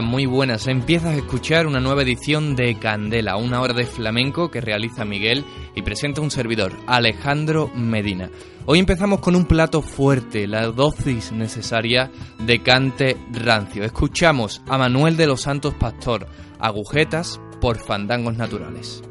Muy buenas. Empiezas a escuchar una nueva edición de Candela, una hora de flamenco que realiza Miguel y presenta un servidor, Alejandro Medina. Hoy empezamos con un plato fuerte, la dosis necesaria de cante rancio. Escuchamos a Manuel de los Santos Pastor, agujetas por fandangos naturales.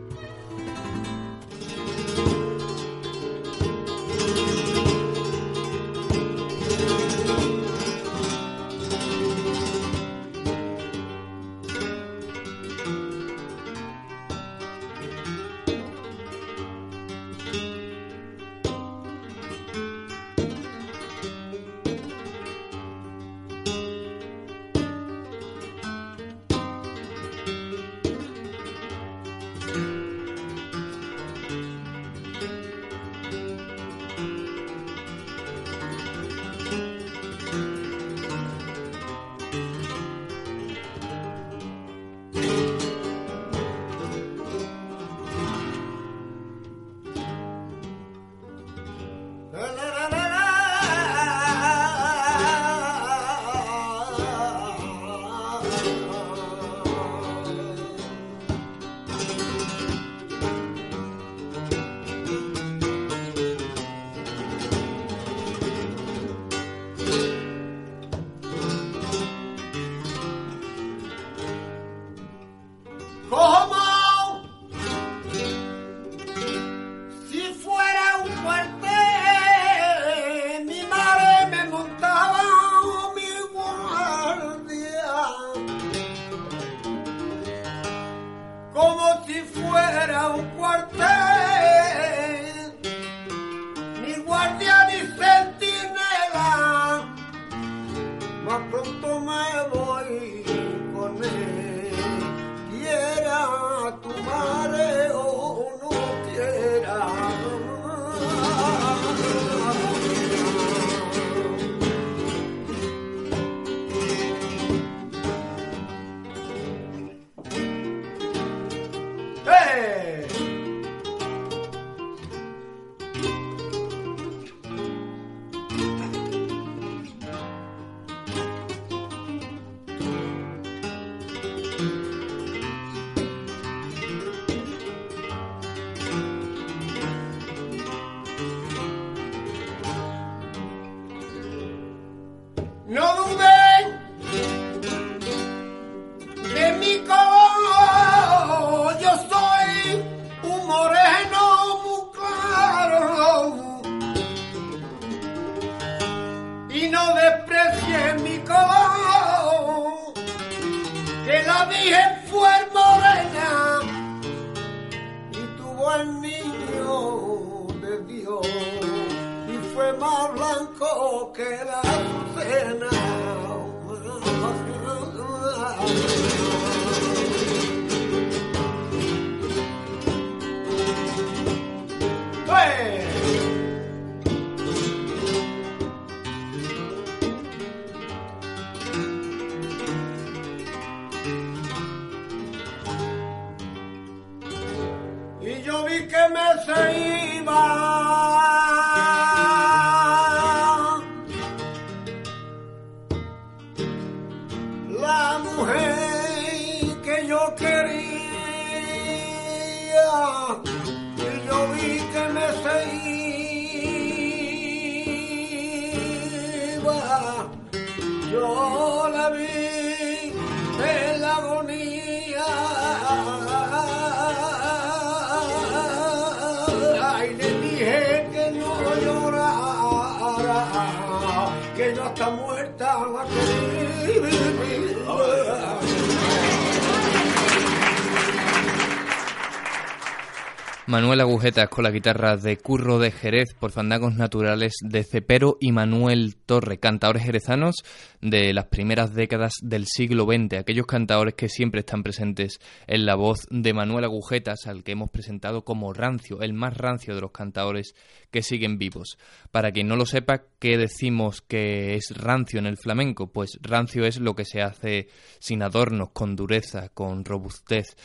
Manuel Agujetas con la guitarra de Curro de Jerez por Fandangos Naturales de Cepero y Manuel Torre, cantadores jerezanos de las primeras décadas del siglo XX, aquellos cantadores que siempre están presentes en la voz de Manuel Agujetas, al que hemos presentado como rancio, el más rancio de los cantadores que siguen vivos. Para quien no lo sepa, ¿qué decimos que es rancio en el flamenco? Pues rancio es lo que se hace sin adornos, con dureza, con robustez.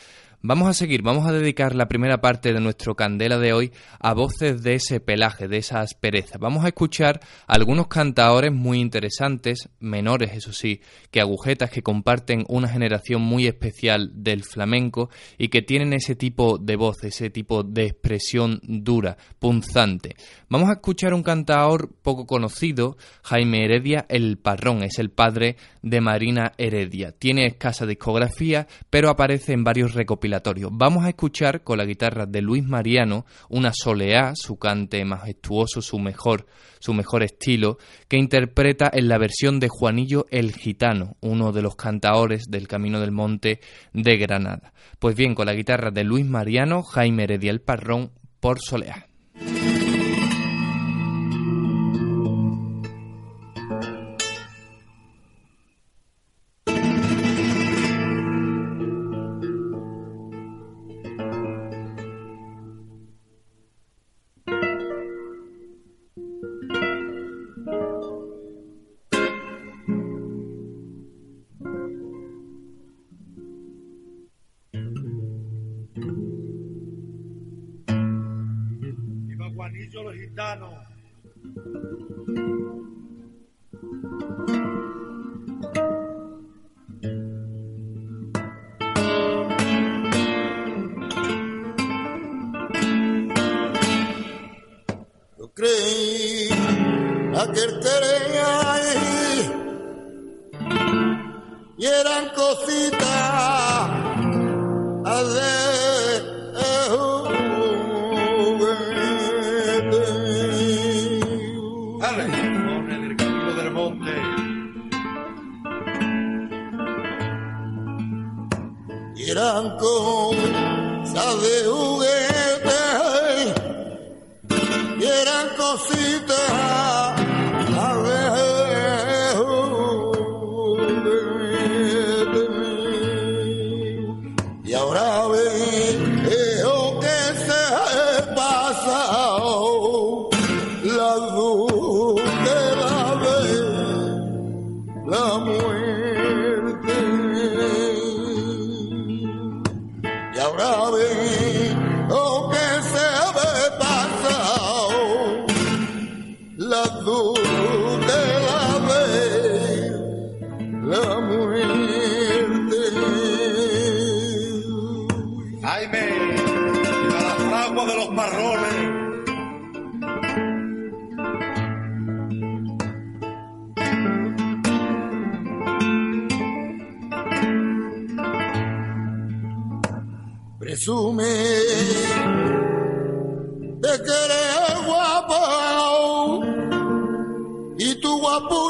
Vamos a seguir, vamos a dedicar la primera parte de nuestro candela de hoy a voces de ese pelaje, de esa aspereza. Vamos a escuchar algunos cantadores muy interesantes, menores eso sí, que agujetas que comparten una generación muy especial del flamenco y que tienen ese tipo de voz, ese tipo de expresión dura, punzante. Vamos a escuchar un cantador poco conocido, Jaime Heredia el Parrón, es el padre de Marina Heredia. Tiene escasa discografía, pero aparece en varios recopilatorios Vamos a escuchar con la guitarra de Luis Mariano una soleá, su cante majestuoso, su mejor, su mejor estilo, que interpreta en la versión de Juanillo el Gitano, uno de los cantaores del Camino del Monte de Granada. Pues bien, con la guitarra de Luis Mariano, Jaime Heredia el Parrón por soleá. Juanillo los Abu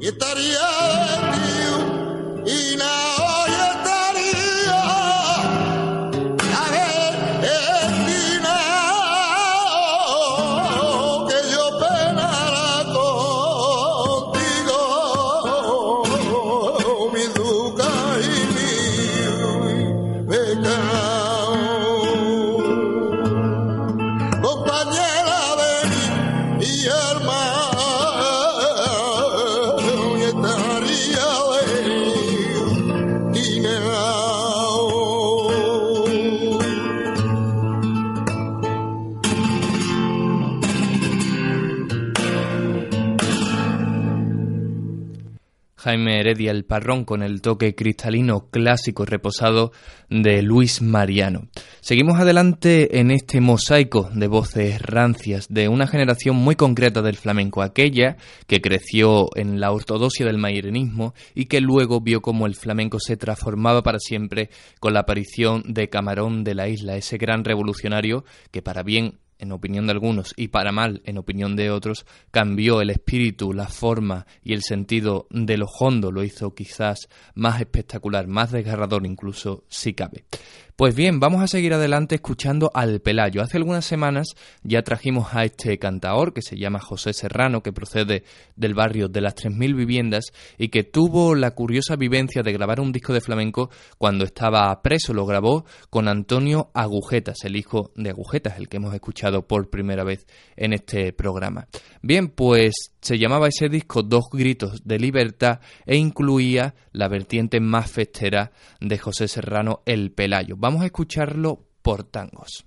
Y estaría Jaime Heredia el Parrón con el toque cristalino clásico reposado de Luis Mariano. Seguimos adelante en este mosaico de voces rancias de una generación muy concreta del flamenco, aquella que creció en la ortodoxia del mairenismo y que luego vio cómo el flamenco se transformaba para siempre con la aparición de Camarón de la Isla, ese gran revolucionario que para bien en opinión de algunos, y para mal, en opinión de otros, cambió el espíritu, la forma y el sentido de lo hondo, lo hizo quizás más espectacular, más desgarrador incluso, si cabe. Pues bien, vamos a seguir adelante escuchando al Pelayo. Hace algunas semanas ya trajimos a este cantaor que se llama José Serrano, que procede del barrio de las 3.000 viviendas y que tuvo la curiosa vivencia de grabar un disco de flamenco cuando estaba preso. Lo grabó con Antonio Agujetas, el hijo de Agujetas, el que hemos escuchado por primera vez en este programa. Bien, pues se llamaba ese disco Dos Gritos de Libertad e incluía la vertiente más festera de José Serrano, El Pelayo. Vamos a escucharlo por tangos.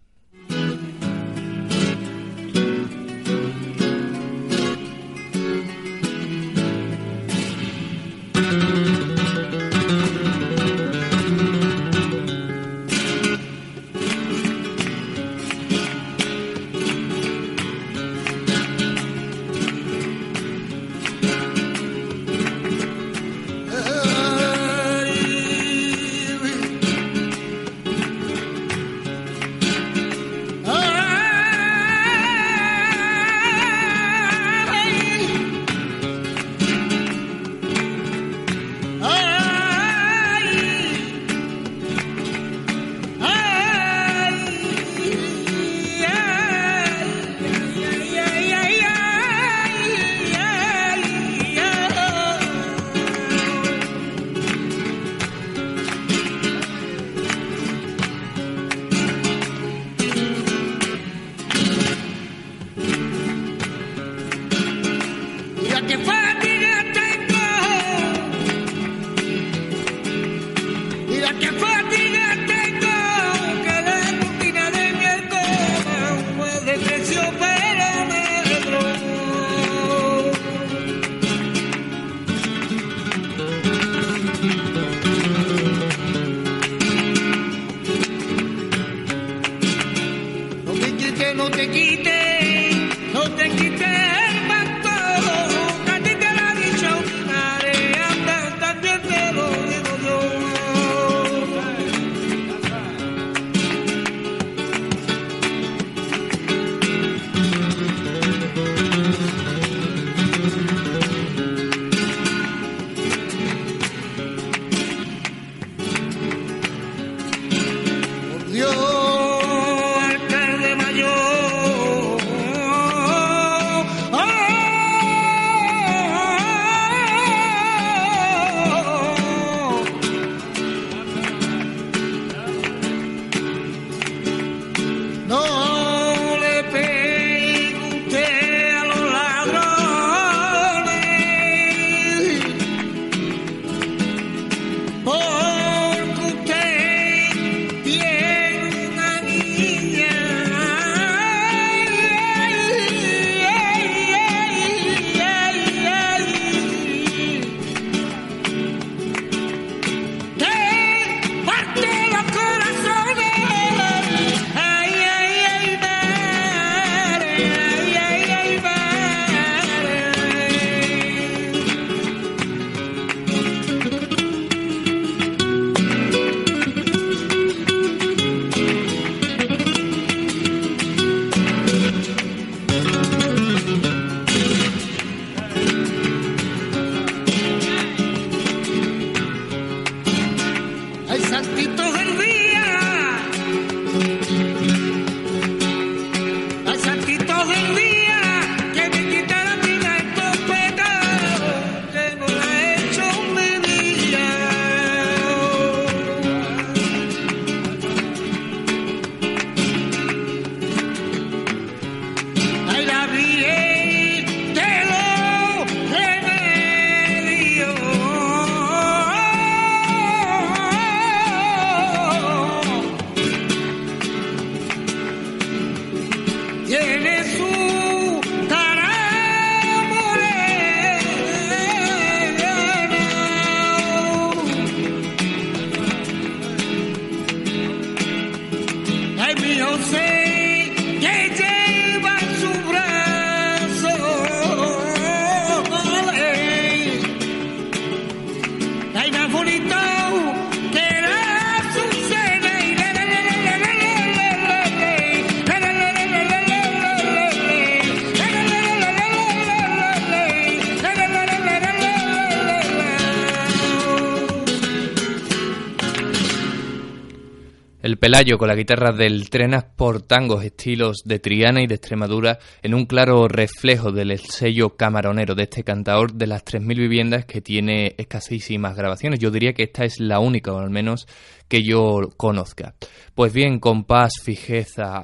Pelayo con la guitarra del Trenas por tangos estilos de Triana y de Extremadura en un claro reflejo del sello camaronero de este cantador de las 3.000 viviendas que tiene escasísimas grabaciones. Yo diría que esta es la única, o al menos que yo conozca. Pues bien, compás, fijeza,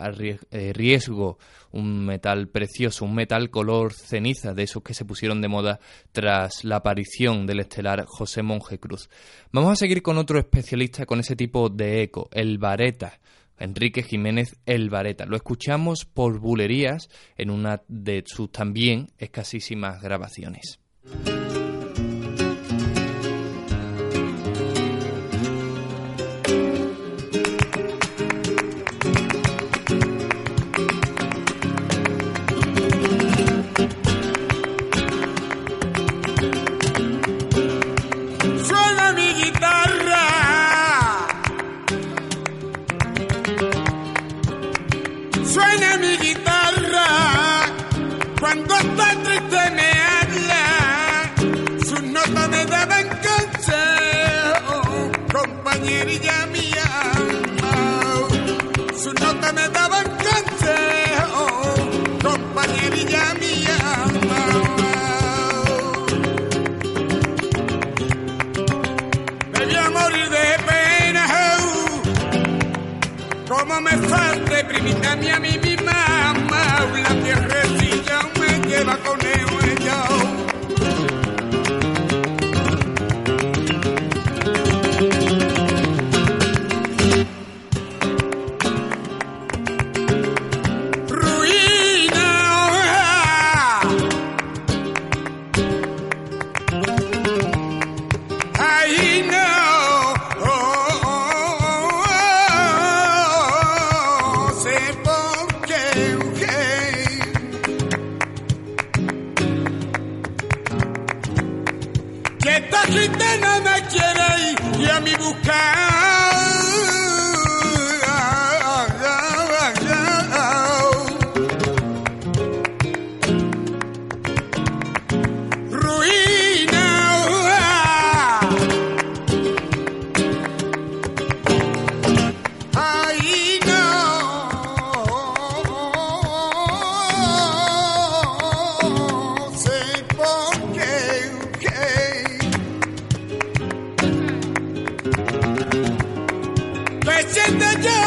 eh, riesgo, un metal precioso, un metal color ceniza, de esos que se pusieron de moda tras la aparición del estelar José Monje Cruz. Vamos a seguir con otro especialista con ese tipo de eco, el Vareta. Enrique Jiménez El Vareta. Lo escuchamos por bulerías en una de sus también escasísimas grabaciones. me far reprimir a mi amigo. Escuchando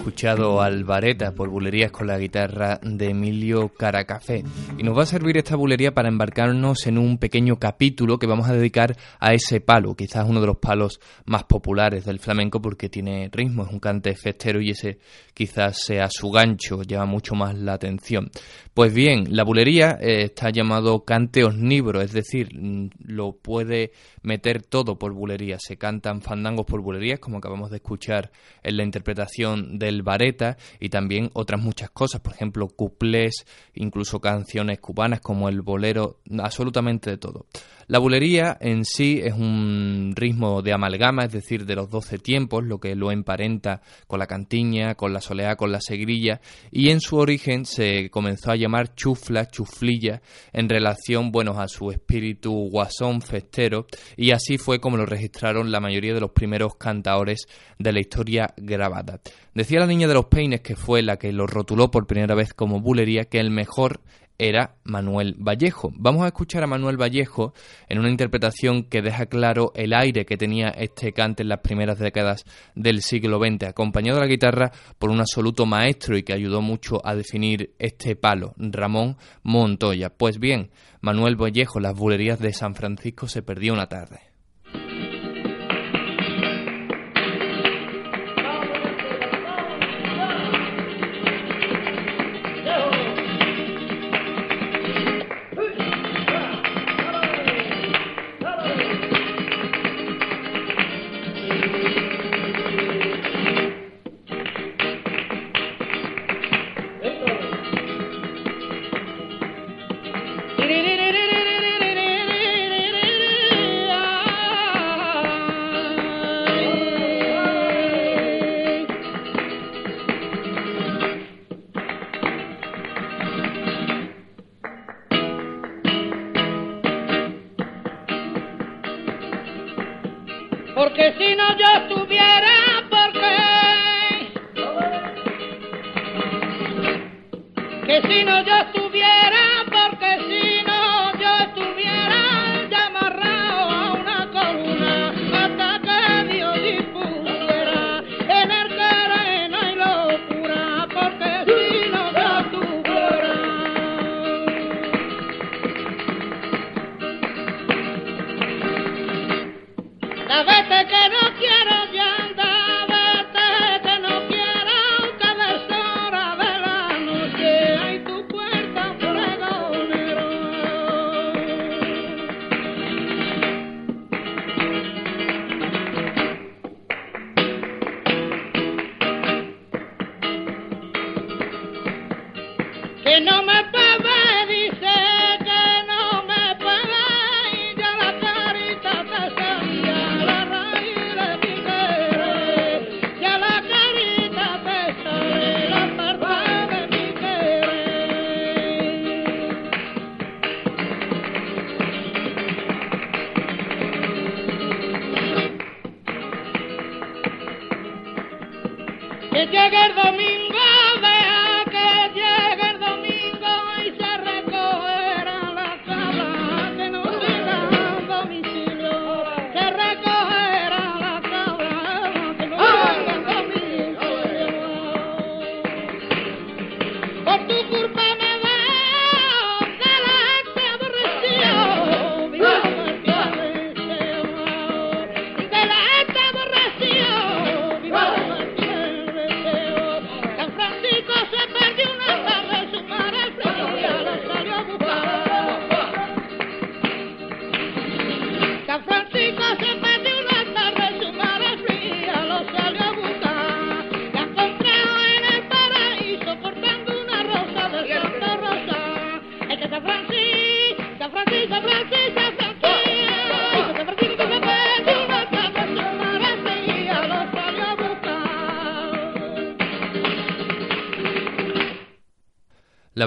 escuchado Alvareta por bulerías con la guitarra de Emilio Caracafé. Y nos va a servir esta bulería para embarcarnos en un pequeño capítulo que vamos a dedicar a ese palo, quizás uno de los palos más populares del flamenco porque tiene ritmo, es un cante festero y ese quizás sea su gancho, llama mucho más la atención. Pues bien, la bulería eh, está llamado cante osnibro, es decir, mm, lo puede meter todo por bulería. Se cantan fandangos por bulerías, como acabamos de escuchar en la interpretación del Vareta, y también otras muchas cosas, por ejemplo, cuplés, incluso canciones cubanas como el bolero, absolutamente de todo. La bulería en sí es un ritmo de amalgama, es decir, de los doce tiempos, lo que lo emparenta con la cantiña, con la soleá, con la segrilla, y en su origen se comenzó a llamar chufla, chuflilla, en relación, bueno, a su espíritu guasón, festero, y así fue como lo registraron la mayoría de los primeros cantaores de la historia grabada. Decía la niña de los peines, que fue la que lo rotuló por primera vez como bulería, que el mejor era Manuel Vallejo. Vamos a escuchar a Manuel Vallejo en una interpretación que deja claro el aire que tenía este cante en las primeras décadas del siglo XX, acompañado de la guitarra por un absoluto maestro y que ayudó mucho a definir este palo, Ramón Montoya. Pues bien, Manuel Vallejo, las bulerías de San Francisco se perdió una tarde.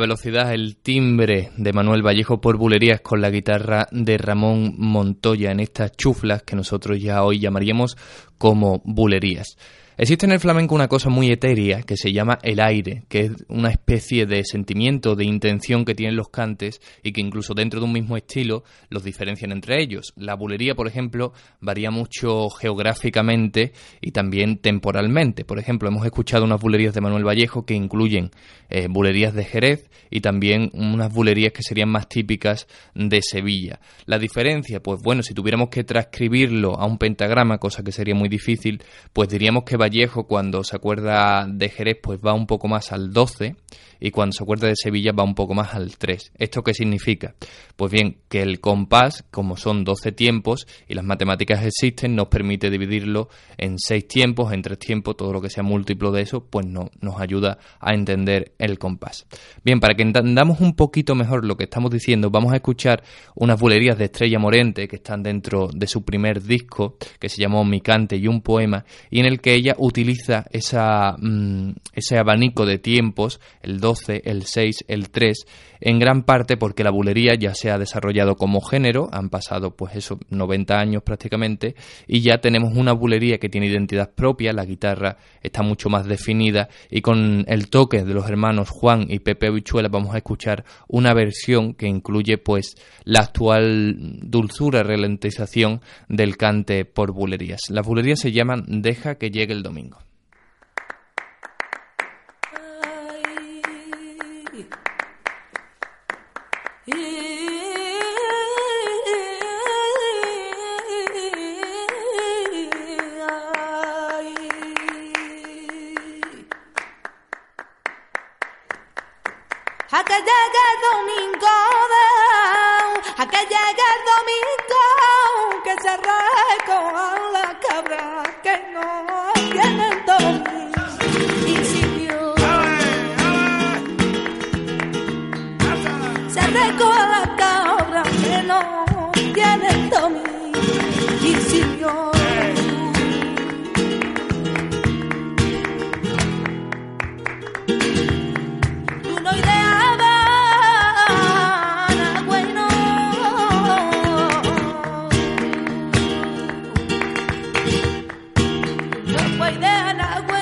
Velocidad, el timbre de Manuel Vallejo por bulerías con la guitarra de Ramón Montoya en estas chuflas que nosotros ya hoy llamaríamos como bulerías. Existe en el flamenco una cosa muy etérea que se llama el aire, que es una especie de sentimiento, de intención que tienen los cantes y que incluso dentro de un mismo estilo los diferencian entre ellos. La bulería, por ejemplo, varía mucho geográficamente y también temporalmente. Por ejemplo, hemos escuchado unas bulerías de Manuel Vallejo que incluyen eh, bulerías de Jerez y también unas bulerías que serían más típicas de Sevilla. La diferencia, pues bueno, si tuviéramos que transcribirlo a un pentagrama, cosa que sería muy difícil, pues diríamos que Vallejo cuando se acuerda de Jerez pues va un poco más al 12 y cuando se acuerda de Sevilla va un poco más al 3. ¿Esto qué significa? Pues bien, que el compás, como son 12 tiempos y las matemáticas existen, nos permite dividirlo en 6 tiempos, en 3 tiempos, todo lo que sea múltiplo de eso, pues no, nos ayuda a entender el compás. Bien, para que entendamos un poquito mejor lo que estamos diciendo, vamos a escuchar unas bulerías de Estrella Morente que están dentro de su primer disco, que se llamó Mi cante y un poema, y en el que ella utiliza mm, ese abanico de tiempos, el 12, el 6, el 3, en gran parte porque la bulería ya se ha desarrollado como género, han pasado pues eso 90 años prácticamente y ya tenemos una bulería que tiene identidad propia, la guitarra está mucho más definida y con el toque de los hermanos Juan y Pepe Bichuela vamos a escuchar una versión que incluye pues la actual dulzura ralentización del cante por bulerías. Las bulerías se llaman Deja que llegue el domingo. Que llegue el domingo, a que llegue el domingo, que se recojan la cabra que no tienen domingo. Y si Dios se recoja la cabra que no tienen domingo. Y si Dios Porque la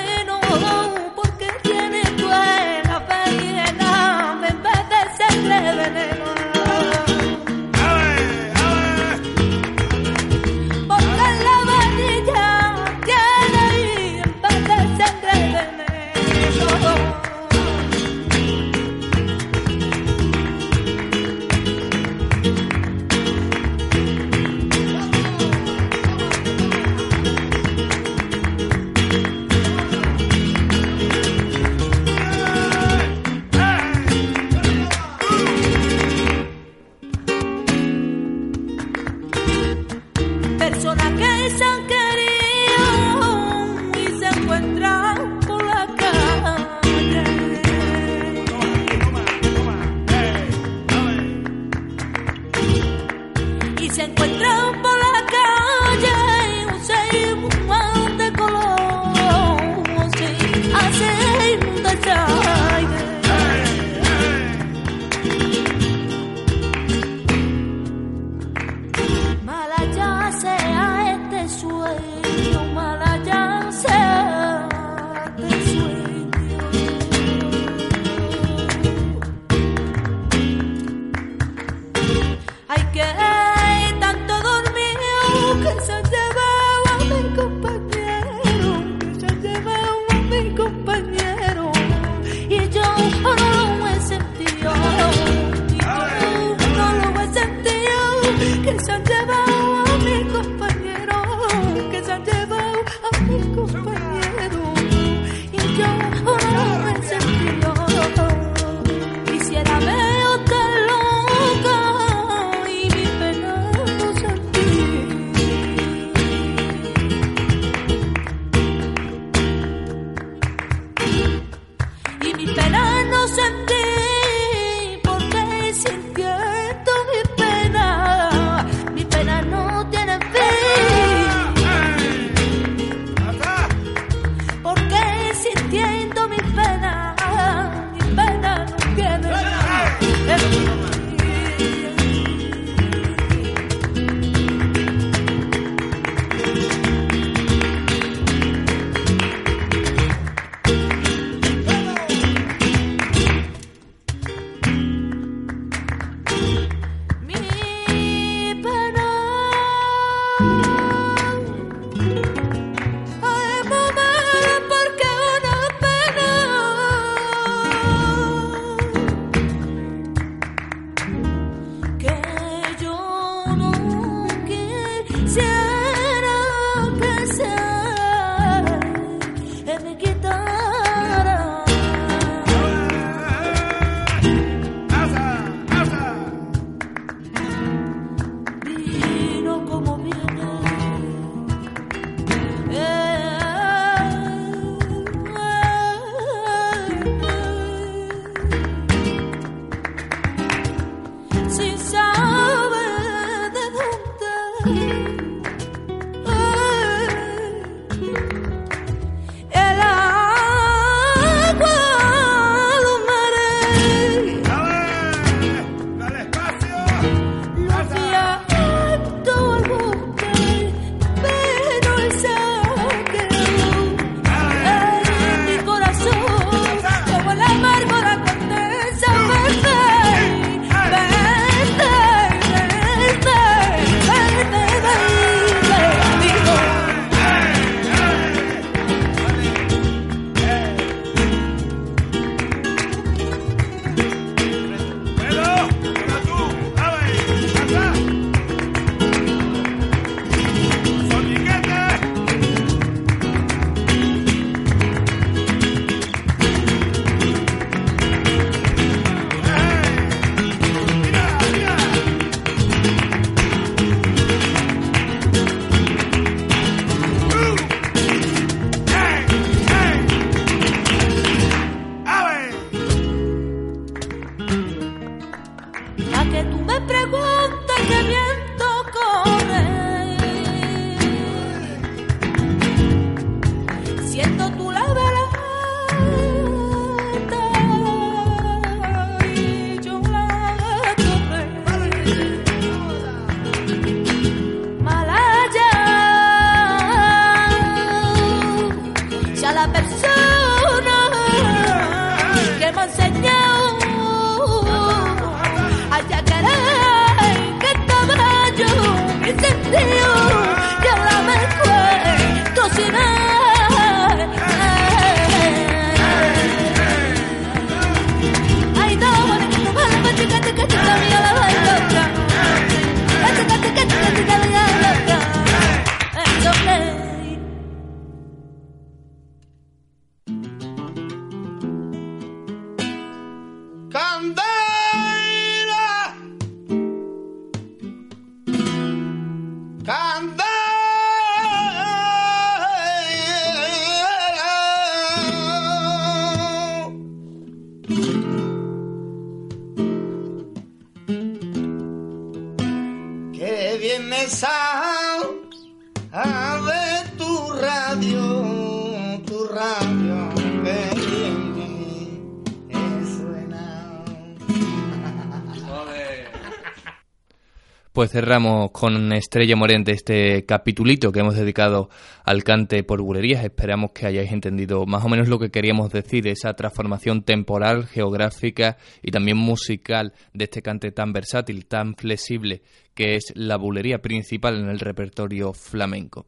Pues cerramos con Estrella Morente este capitulito que hemos dedicado al cante por bulerías. Esperamos que hayáis entendido más o menos lo que queríamos decir, esa transformación temporal, geográfica y también musical de este cante tan versátil, tan flexible, que es la bulería principal en el repertorio flamenco.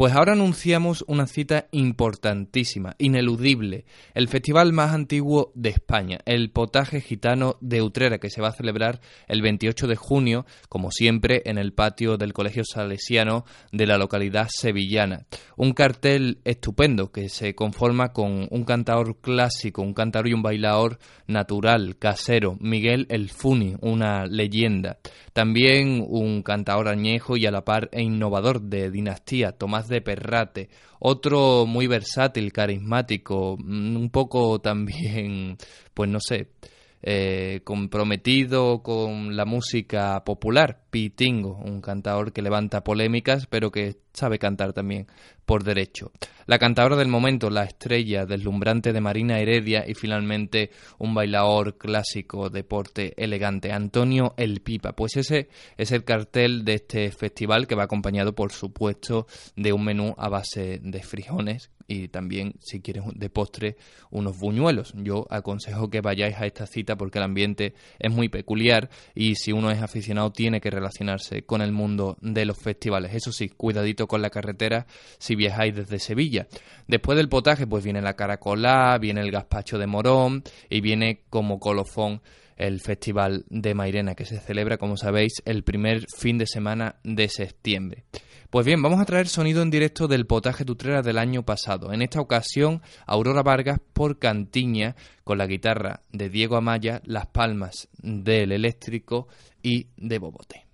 Pues ahora anunciamos una cita importantísima, ineludible, el festival más antiguo de España, el Potaje Gitano de Utrera, que se va a celebrar el 28 de junio, como siempre, en el patio del Colegio Salesiano de la localidad sevillana. Un cartel estupendo que se conforma con un cantador clásico, un cantador y un bailador natural, casero, Miguel El Funi, una leyenda. También un cantador añejo y a la par e innovador de dinastía, Tomás de Perrate. Otro muy versátil, carismático, mm, un poco también, pues no sé, eh, comprometido con la música popular, Pitingo, un cantador que levanta polémicas, pero que sabe cantar también por derecho. La cantadora del momento, la estrella deslumbrante de Marina Heredia y finalmente un bailador clásico de porte elegante, Antonio El Pipa. Pues ese es el cartel de este festival que va acompañado, por supuesto, de un menú a base de frijoles y también, si quieres, de postre, unos buñuelos. Yo aconsejo que vayáis a esta cita porque el ambiente es muy peculiar y si uno es aficionado tiene que relacionarse con el mundo de los festivales. Eso sí, cuidadito con la carretera si viajáis desde Sevilla. Después del potaje, pues viene la caracolá, viene el gazpacho de morón y viene como colofón el Festival de Mairena, que se celebra, como sabéis, el primer fin de semana de septiembre. Pues bien, vamos a traer sonido en directo del potaje tutrera del año pasado. En esta ocasión, Aurora Vargas por Cantiña, con la guitarra de Diego Amaya, las palmas del eléctrico y de Bobote.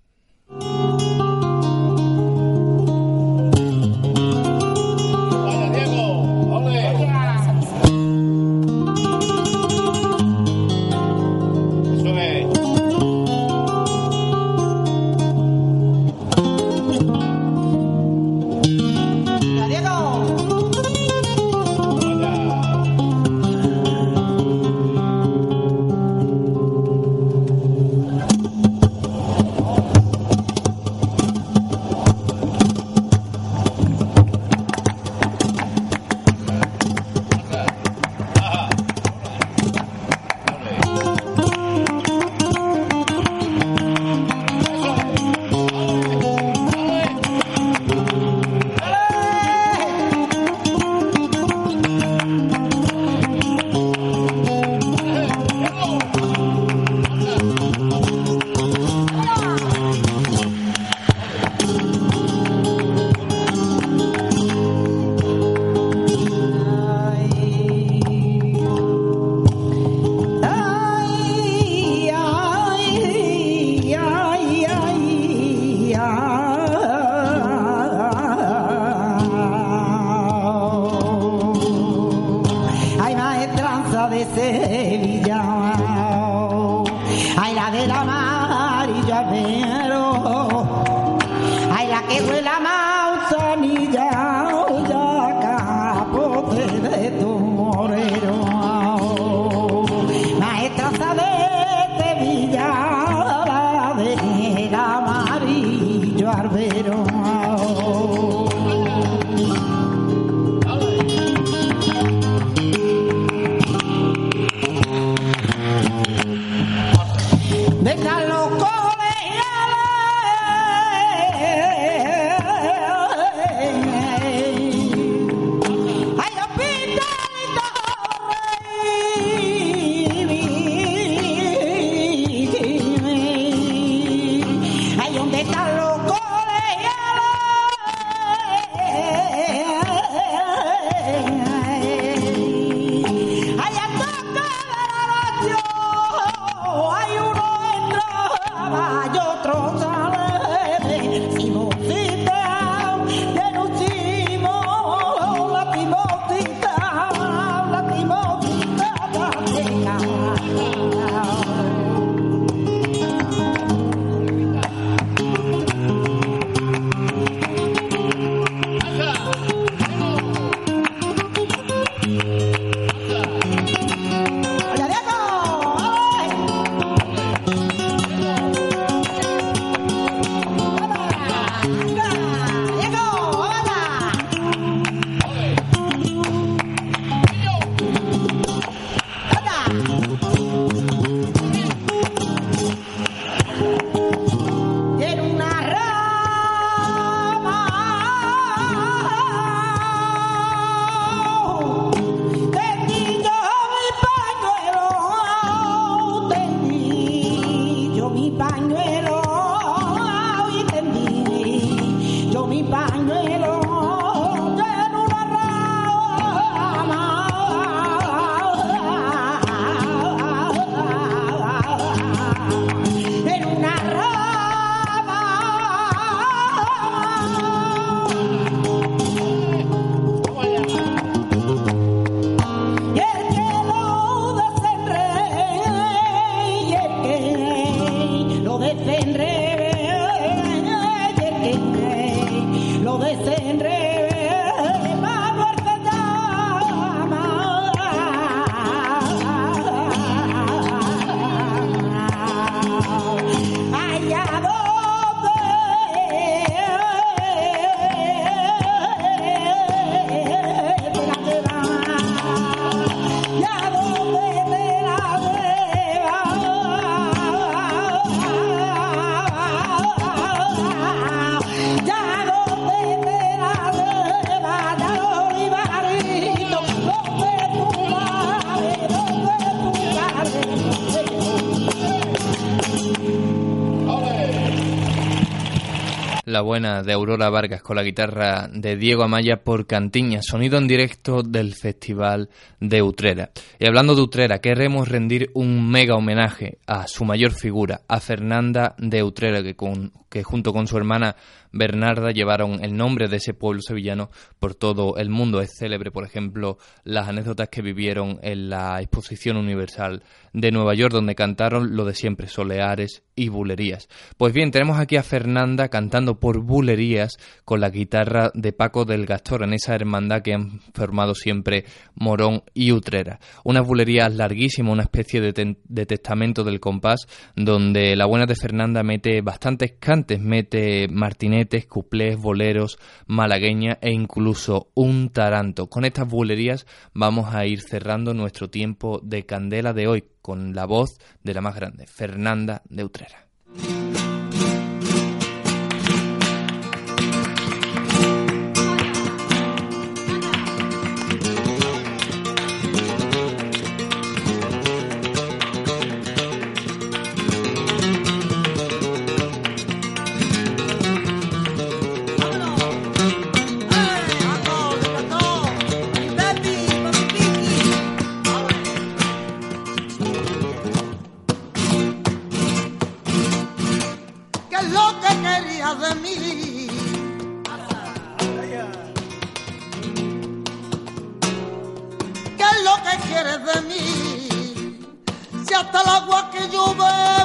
La buena de Aurora Vargas con la guitarra de Diego Amaya por Cantiña, sonido en directo del Festival de Utrera. Y hablando de Utrera, queremos rendir un mega homenaje a su mayor figura, a Fernanda de Utrera, que, con- que junto con su hermana Bernarda llevaron el nombre de ese pueblo sevillano por todo el mundo. Es célebre, por ejemplo, las anécdotas que vivieron en la Exposición Universal de Nueva York, donde cantaron lo de siempre, soleares y bulerías. Pues bien, tenemos aquí a Fernanda cantando por bulerías con la guitarra de Paco del Gastor, en esa hermandad que han formado siempre Morón y Utrera. Unas bulerías larguísimas, una especie de, de testamento del compás, donde la buena de Fernanda mete bastantes cantes, mete cuplés, boleros, malagueña e incluso un taranto. Con estas bulerías vamos a ir cerrando nuestro tiempo de candela de hoy con la voz de la más grande, Fernanda de Utrera. Quieres de mí? Si hasta el agua que yo bebo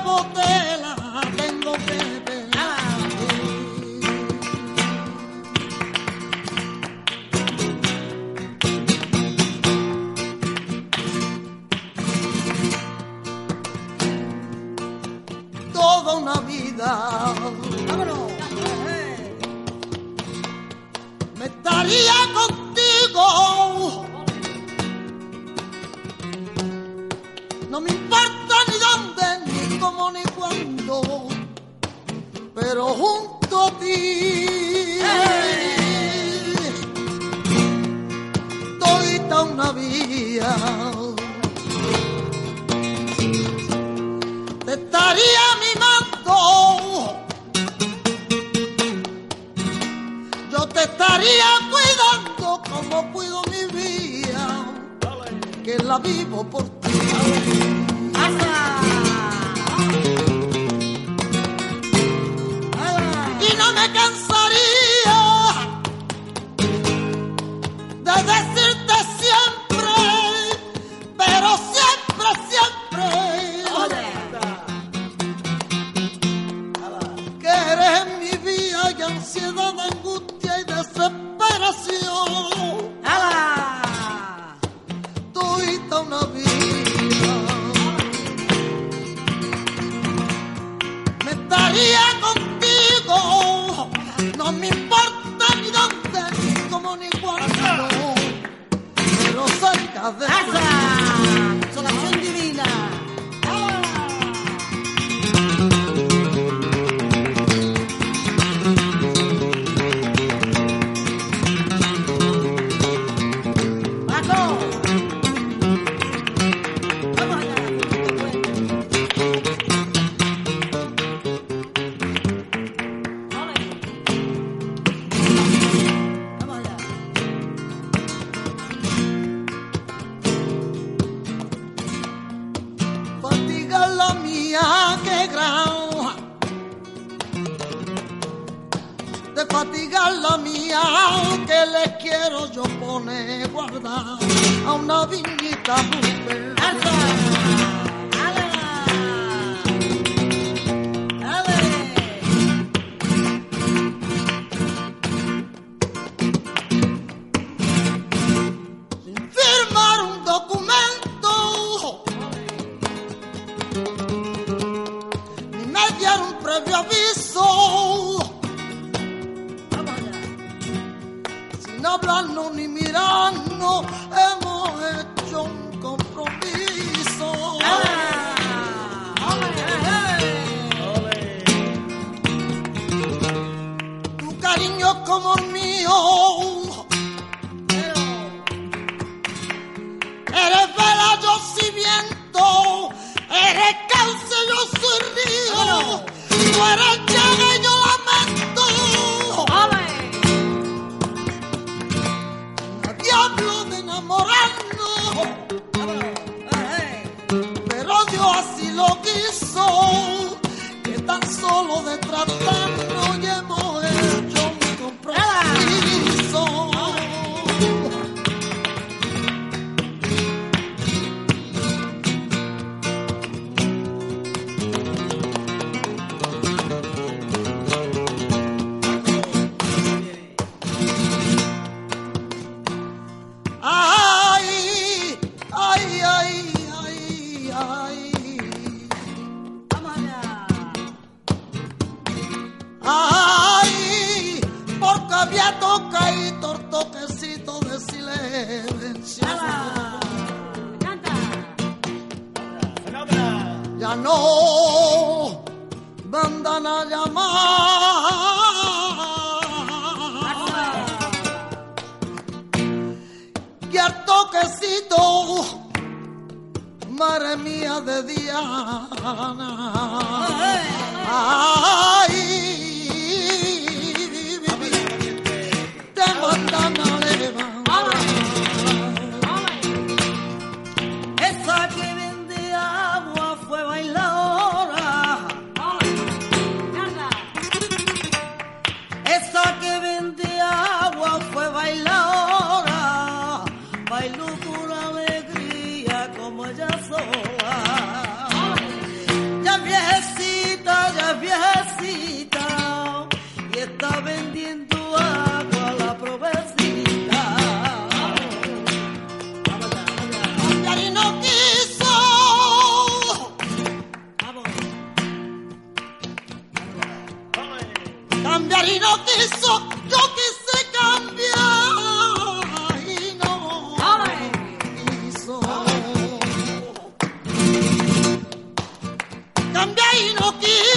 I'm dying, okay?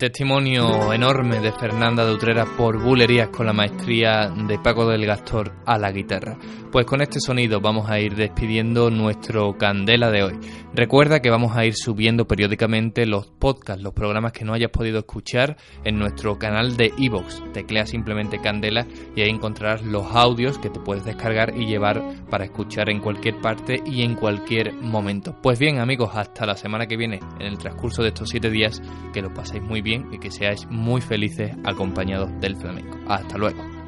Testimonio enorme de Fernanda de Utrera por bulerías con la maestría de Paco del Gastor a la guitarra. Pues con este sonido vamos a ir despidiendo nuestro Candela de hoy. Recuerda que vamos a ir subiendo periódicamente los podcasts, los programas que no hayas podido escuchar en nuestro canal de iVoox. Teclea simplemente Candela y ahí encontrarás los audios que te puedes descargar y llevar para escuchar en cualquier parte y en cualquier momento. Pues bien amigos, hasta la semana que viene, en el transcurso de estos siete días, que lo paséis muy bien y que seáis muy felices acompañados del flamenco. Hasta luego.